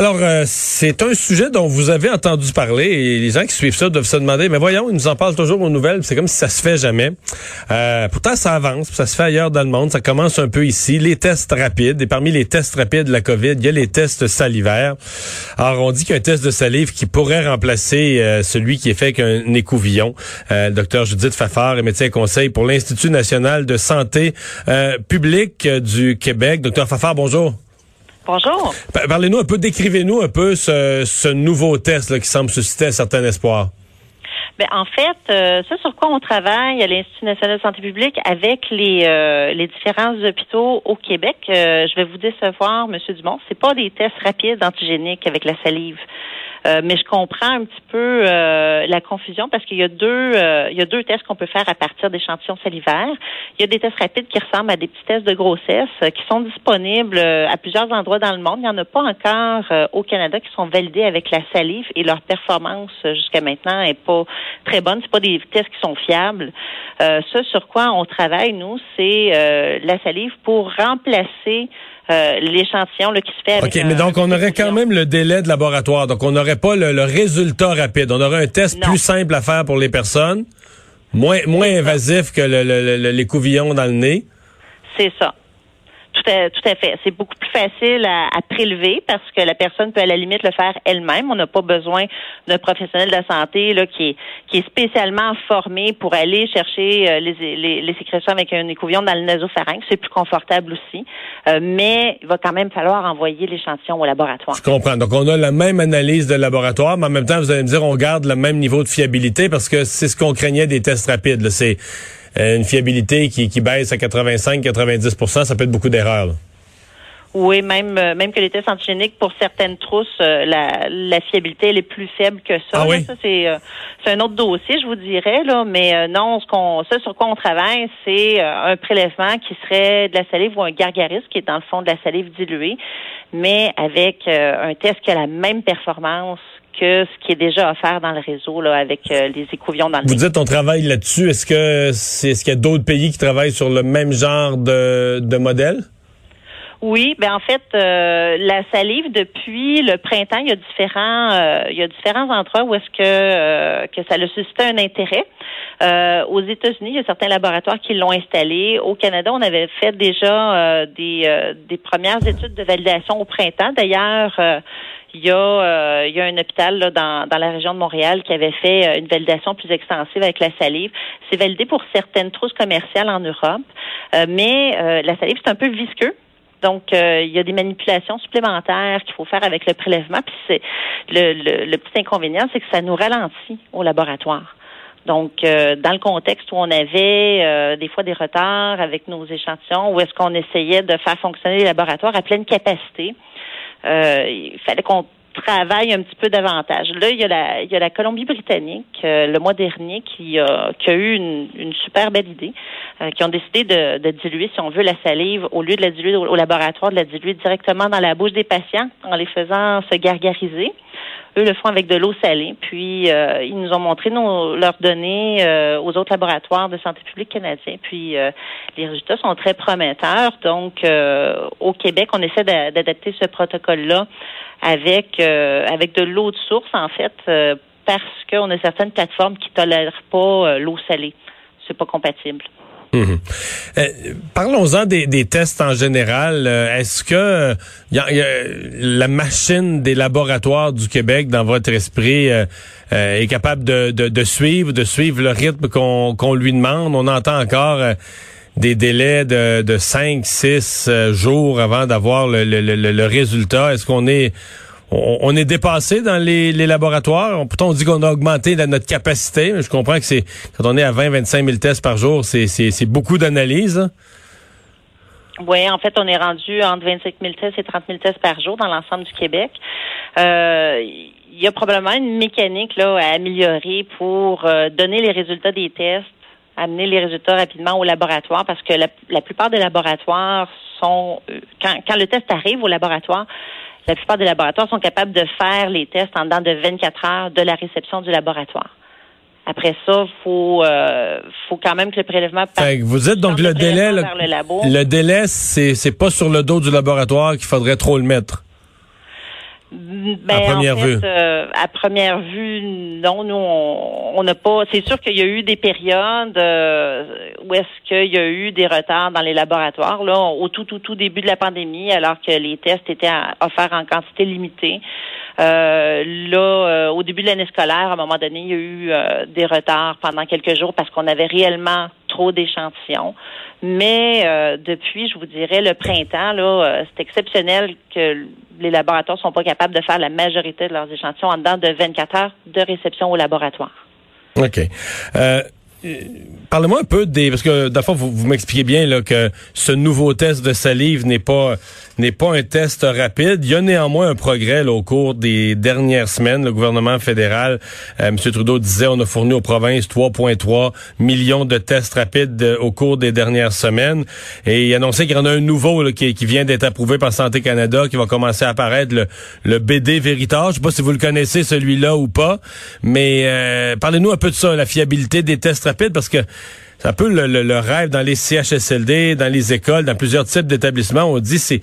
Alors, euh, c'est un sujet dont vous avez entendu parler et les gens qui suivent ça doivent se demander, mais voyons, ils nous en parlent toujours aux nouvelles, c'est comme si ça se fait jamais. Euh, pourtant, ça avance, ça se fait ailleurs dans le monde, ça commence un peu ici. Les tests rapides, et parmi les tests rapides de la COVID, il y a les tests salivaires. Alors, on dit qu'un test de salive qui pourrait remplacer euh, celui qui est fait qu'un écouvillon. Euh, docteur Judith Fafard est médecin conseil pour l'Institut national de santé publique du Québec. Docteur Fafard, bonjour. Bonjour. Parlez-nous un peu, décrivez-nous un peu ce, nouveau test qui semble susciter un certain espoir. Bien, en fait, euh, ce sur quoi on travaille à l'Institut national de santé publique avec les, euh, les différents hôpitaux au Québec, euh, je vais vous décevoir, M. Dumont, c'est pas des tests rapides antigéniques avec la salive. Euh, mais je comprends un petit peu euh, la confusion parce qu'il y a deux euh, il y a deux tests qu'on peut faire à partir d'échantillons salivaires. Il y a des tests rapides qui ressemblent à des petits tests de grossesse qui sont disponibles à plusieurs endroits dans le monde. Il n'y en a pas encore au Canada qui sont validés avec la salive et leur performance jusqu'à maintenant est pas très bonne. C'est pas des tests qui sont fiables. ce sur quoi on travaille nous, c'est la salive pour remplacer euh, l'échantillon qui se fait. OK, mais donc on aurait quand même le délai de laboratoire. Donc on n'aurait pas le, résultat rapide. On aurait un test plus simple à faire pour les personnes, moins, moins invasif que les couvillons dans le nez. C'est ça. Tout à, tout à fait. C'est beaucoup plus facile à, prélever parce que la personne peut à la limite le faire elle-même. On n'a pas besoin d'un professionnel de la santé là, qui, est, qui est spécialement formé pour aller chercher euh, les, les, les, sécrétions avec un écouvillon dans le nasopharynx. C'est plus confortable aussi. Euh, mais il va quand même falloir envoyer l'échantillon au laboratoire. Je comprends. Donc, on a la même analyse de laboratoire, mais en même temps, vous allez me dire, on garde le même niveau de fiabilité parce que c'est ce qu'on craignait des tests rapides. C'est une fiabilité qui, qui baisse à 85-90% ça peut être beaucoup d'erreurs. Oui, même euh, même que les tests antigéniques pour certaines trousses, euh, la, la fiabilité elle est plus faible que ça. Ah oui? Ça c'est c'est un autre dossier, je vous dirais là, mais non, ce qu'on ça sur quoi on travaille, c'est un prélèvement qui serait de la salive ou un gargarisme qui est dans le fond de la salive diluée, mais avec un test qui a la même performance que ce qui est déjà offert dans le réseau là, avec euh, les écouvillons dans le Vous dites on travaille là-dessus. Est-ce que c'est ce qu'il y a d'autres pays qui travaillent sur le même genre de, de modèle? Oui, ben en fait, euh, la salive depuis le printemps, il y a différents, euh, il y a différents endroits où est-ce que que ça a suscité un intérêt. aux États-Unis, il y a certains laboratoires qui l'ont installé. Au Canada, on avait fait déjà des des premières études de validation au printemps. D'ailleurs, il y a, euh, il y a un hôpital là, dans, dans la région de Montréal qui avait fait euh, une validation plus extensive avec la salive. C'est validé pour certaines trousses commerciales en Europe, euh, mais la salive, c'est un peu visqueux. Donc, il y a des manipulations supplémentaires qu'il faut faire avec le prélèvement. Puis c'est le, le, le, petit inconvénient, c'est que ça nous ralentit au laboratoire. Donc, dans le contexte où on avait des fois des retards avec nos échantillons, où est-ce qu'on essayait de faire fonctionner les laboratoires à pleine capacité, euh, il fallait qu'on travaille un petit peu davantage. Là, il y a la, il y a la Colombie-Britannique euh, le mois dernier qui a, qui a eu une, une super belle idée, euh, qui ont décidé de, de, diluer, si on veut, la salive au lieu de la diluer au, laboratoire, de la diluer directement dans la bouche des patients en les faisant se gargariser. Le font avec de l'eau salée. Puis ils nous ont montré nos, leurs données aux autres laboratoires de santé publique canadiens. Puis les résultats sont très prometteurs. Donc au Québec, on essaie d'adapter ce protocole-là avec euh, avec de l'eau de source en fait euh, parce qu'on a certaines plateformes qui tolèrent pas euh, l'eau salée. C'est pas compatible. Mhm. Parlons-en des, tests en général. Est-ce que a, la machine des laboratoires du Québec, dans votre esprit, est capable de, suivre, de suivre le rythme qu'on lui demande? On entend encore des délais de, de 5, 6 euh, jours avant d'avoir le, résultat? Est-ce qu'on est on, est dépassé dans les, laboratoires? Pourtant, on dit qu'on a augmenté notre capacité. Je comprends que c'est quand on est à 20, 25 000 tests par jour, c'est beaucoup d'analyses. Hein? Oui, en fait, on est rendu entre 25 000 tests et 30 000 tests par jour dans l'ensemble du Québec. Euh, il y a probablement une mécanique là à améliorer pour euh, donner les résultats des tests amener les résultats rapidement au laboratoire parce que la, plupart des laboratoires sont, euh, quand le test arrive au laboratoire, la plupart des laboratoires sont capables de faire les tests en dedans de 24 heures de la réception du laboratoire Après ça, faut euh, faut quand même que le prélèvement. Fait que vous dites donc le délai, le, le, délai, c'est c'est pas sur le dos du laboratoire qu'il faudrait trop le mettre. Ben, à première vue. Euh, à première vue, non, nous on n'a pas. C'est sûr qu'il y a eu des périodes euh, où est-ce qu'il y a eu des retards dans les laboratoires là, au tout tout tout début de la pandémie, alors que les tests étaient offerts en quantité limitée. Euh, là, au début de l'année scolaire, à un moment donné, il y a eu des retards pendant quelques jours parce qu'on avait réellement trop d'échantillons. Mais euh, depuis, je vous dirais, le printemps, euh, c'est exceptionnel que les laboratoires sont pas capables de faire la majorité de leurs échantillons en dedans de 24 heures de réception au laboratoire. OK. Euh, Parlez-moi un peu des parce que d'abord vous, vous m'expliquez bien là que ce nouveau test de salive n'est pas n'est pas un test rapide. Il y a néanmoins un progrès au cours des dernières semaines. Le gouvernement fédéral, euh, M. Trudeau disait, on a fourni aux provinces 3,3 millions de tests rapides euh, au cours des dernières semaines. Et il annonçait qu'il y en a un nouveau qui, vient d'être approuvé par Santé Canada, qui va commencer à apparaître, le, le BD Veritas. Je sais pas si vous le connaissez celui-là ou pas, mais euh, parlez-nous un peu de ça, la fiabilité des tests rapides, parce que c'est un peu le, rêve dans les CHSLD, dans les écoles, dans plusieurs types d'établissements. On dit c'est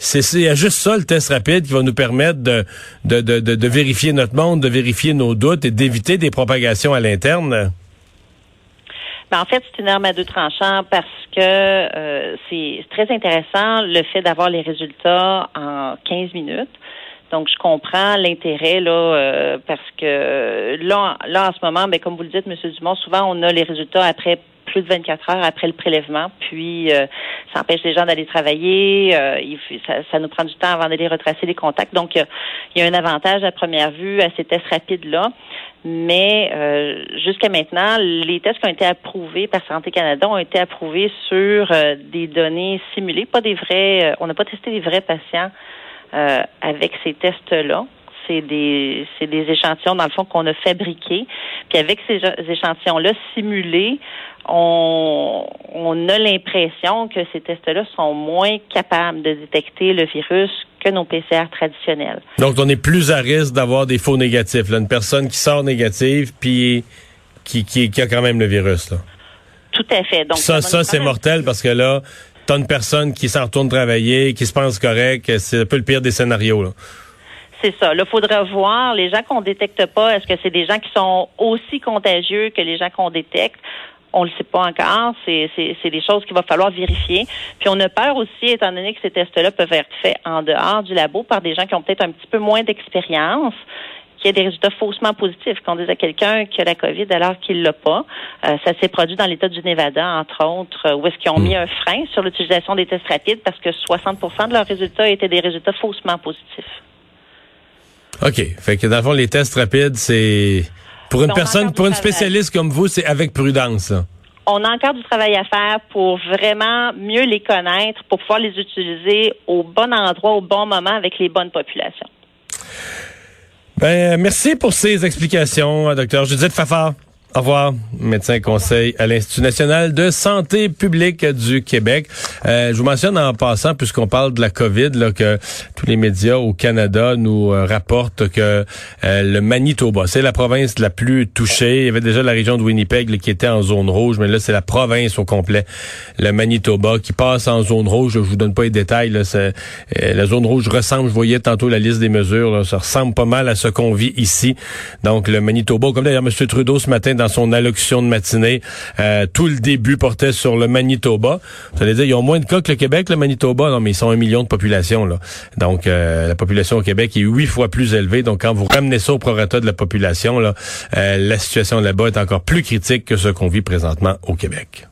c'est juste ça le test rapide qui va nous permettre de, de, de, de, vérifier notre monde, de vérifier nos doutes et d'éviter des propagations à l'interne. Ben, en fait, c'est une arme à deux tranchants parce que euh, c'est très intéressant le fait d'avoir les résultats en 15 minutes. Donc, je comprends l'intérêt là euh, parce que là, là en ce moment, ben, comme vous le dites, M. Dumont, souvent on a les résultats après plus de 24 heures après le prélèvement. Puis, euh, ça empêche les gens d'aller travailler. Euh, ça, nous prend du temps avant d'aller retracer les contacts. Donc, il y a un avantage à première vue à ces tests rapides-là. Mais euh, jusqu'à maintenant, les tests qui ont été approuvés par Santé Canada ont été approuvés sur des données simulées, pas des vrais. on n'a pas testé des vrais patients avec ces tests-là c'est des c'est des échantillons dans le fond qu'on a fabriqués. Puis avec ces échantillons-là simulés, on, on a l'impression que ces tests-là sont moins capables de détecter le virus que nos PCR traditionnels. Donc on est plus à risque d'avoir des faux négatifs. Là. Une personne qui sort négative puis qui, qui, qui a quand même le virus. Là. Tout à fait. Donc ça, ça c'est mortel parce que là, t'as une personne qui s'en retourne travailler, qui se pense correct, c'est un peu le pire des scénarios. Là. C'est ça. Il faudra voir les gens qu'on détecte pas. Est-ce que c'est des gens qui sont aussi contagieux que les gens qu'on détecte? On le sait pas encore. C'est, c'est, des choses qu'il va falloir vérifier. Puis on a peur aussi, étant donné que ces tests-là peuvent être faits en dehors du labo par des gens qui ont peut-être un petit peu moins d'expérience qu'il y ait des résultats faussement positifs, qu'on dise à quelqu'un qui a la COVID alors qu'il l'a pas. Euh, ça s'est produit dans l'État du Nevada, entre autres, où est-ce qu'ils ont mis un frein sur l'utilisation des tests rapides parce que 60% de leurs résultats étaient des résultats faussement positifs. OK. Fait que dans le fond, les tests rapides, c'est pour une personne, pour une spécialiste comme vous, c'est avec prudence. On a encore du travail à faire pour vraiment mieux les connaître, pour pouvoir les utiliser au bon endroit, au bon moment, avec les bonnes populations. Ben, merci pour ces explications, docteur Judith Fafard. Au revoir, médecin conseil à l'Institut national de santé publique du Québec. Euh, je vous mentionne en passant, puisqu'on parle de la COVID, là, que tous les médias au Canada nous euh, rapportent que euh, le Manitoba, c'est la province la plus touchée. Il y avait déjà la région de Winnipeg qui était en zone rouge, mais là, c'est la province au complet, le Manitoba, qui passe en zone rouge. Je vous donne pas les détails. Là, la zone rouge ressemble, je voyais tantôt la liste des mesures, ça ressemble pas mal à ce qu'on vit ici. Donc, le Manitoba, comme d'ailleurs M. Trudeau ce matin dans son allocution de matinée, euh, tout le début portait sur le Manitoba. Vous allez dire, ils ont moins de cas que le Québec, le Manitoba? Non, mais ils sont un million de population. Là. Donc, euh, la population au Québec est huit fois plus élevée. Donc, quand vous ramenez ça au prorata de la population, là, euh, la situation là-bas est encore plus critique que ce qu'on vit présentement au Québec.